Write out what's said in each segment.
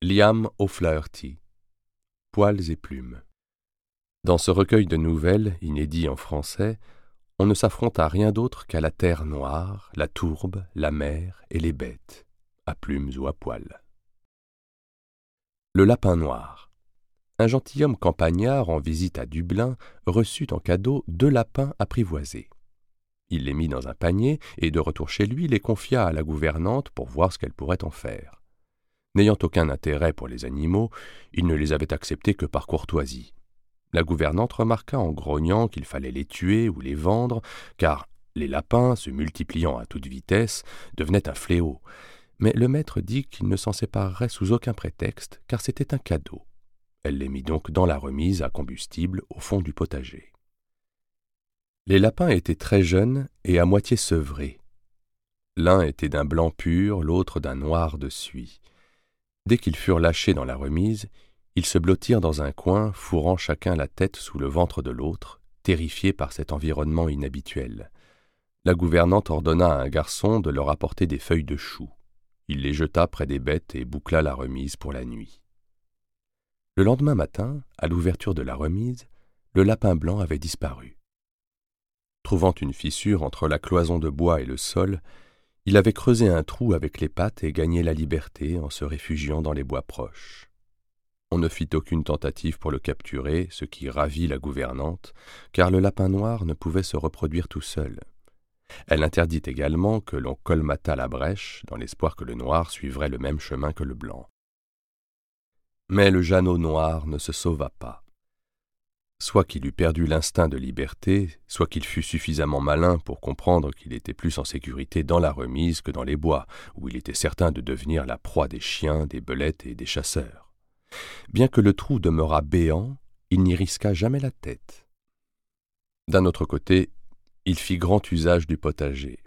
Liam O'Flaherty Poils et plumes. Dans ce recueil de nouvelles, inédit en français, on ne s'affronte à rien d'autre qu'à la terre noire, la tourbe, la mer et les bêtes, à plumes ou à poils. Le lapin noir. Un gentilhomme campagnard en visite à Dublin reçut en cadeau deux lapins apprivoisés. Il les mit dans un panier et, de retour chez lui, les confia à la gouvernante pour voir ce qu'elle pourrait en faire. N'ayant aucun intérêt pour les animaux, il ne les avait acceptés que par courtoisie. La gouvernante remarqua en grognant qu'il fallait les tuer ou les vendre, car les lapins, se multipliant à toute vitesse, devenaient un fléau. Mais le maître dit qu'il ne s'en séparerait sous aucun prétexte, car c'était un cadeau. Elle les mit donc dans la remise à combustible au fond du potager. Les lapins étaient très jeunes et à moitié sevrés. L'un était d'un blanc pur, l'autre d'un noir de suie. Dès qu'ils furent lâchés dans la remise, ils se blottirent dans un coin, fourrant chacun la tête sous le ventre de l'autre, terrifiés par cet environnement inhabituel. La gouvernante ordonna à un garçon de leur apporter des feuilles de chou. Il les jeta près des bêtes et boucla la remise pour la nuit. Le lendemain matin, à l'ouverture de la remise, le lapin blanc avait disparu. Trouvant une fissure entre la cloison de bois et le sol, il avait creusé un trou avec les pattes et gagné la liberté en se réfugiant dans les bois proches. On ne fit aucune tentative pour le capturer, ce qui ravit la gouvernante, car le lapin noir ne pouvait se reproduire tout seul. Elle interdit également que l'on colmatât la brèche, dans l'espoir que le noir suivrait le même chemin que le blanc. Mais le Jeannot noir ne se sauva pas soit qu'il eût perdu l'instinct de liberté, soit qu'il fût suffisamment malin pour comprendre qu'il était plus en sécurité dans la remise que dans les bois, où il était certain de devenir la proie des chiens, des belettes et des chasseurs. Bien que le trou demeurât béant, il n'y risqua jamais la tête. D'un autre côté, il fit grand usage du potager.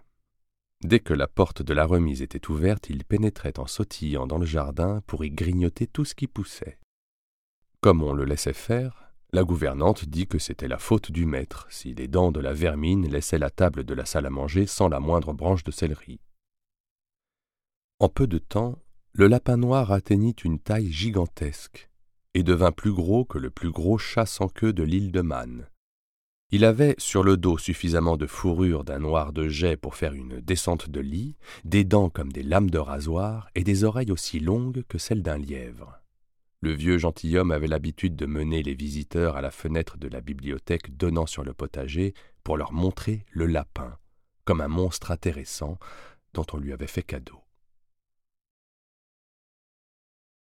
Dès que la porte de la remise était ouverte, il pénétrait en sautillant dans le jardin pour y grignoter tout ce qui poussait. Comme on le laissait faire, la gouvernante dit que c'était la faute du maître si les dents de la vermine laissaient la table de la salle à manger sans la moindre branche de céleri. En peu de temps, le lapin noir atteignit une taille gigantesque et devint plus gros que le plus gros chat sans queue de l'île de Man. Il avait sur le dos suffisamment de fourrure d'un noir de jet pour faire une descente de lit, des dents comme des lames de rasoir et des oreilles aussi longues que celles d'un lièvre. Le vieux gentilhomme avait l'habitude de mener les visiteurs à la fenêtre de la bibliothèque donnant sur le potager pour leur montrer le lapin, comme un monstre intéressant dont on lui avait fait cadeau.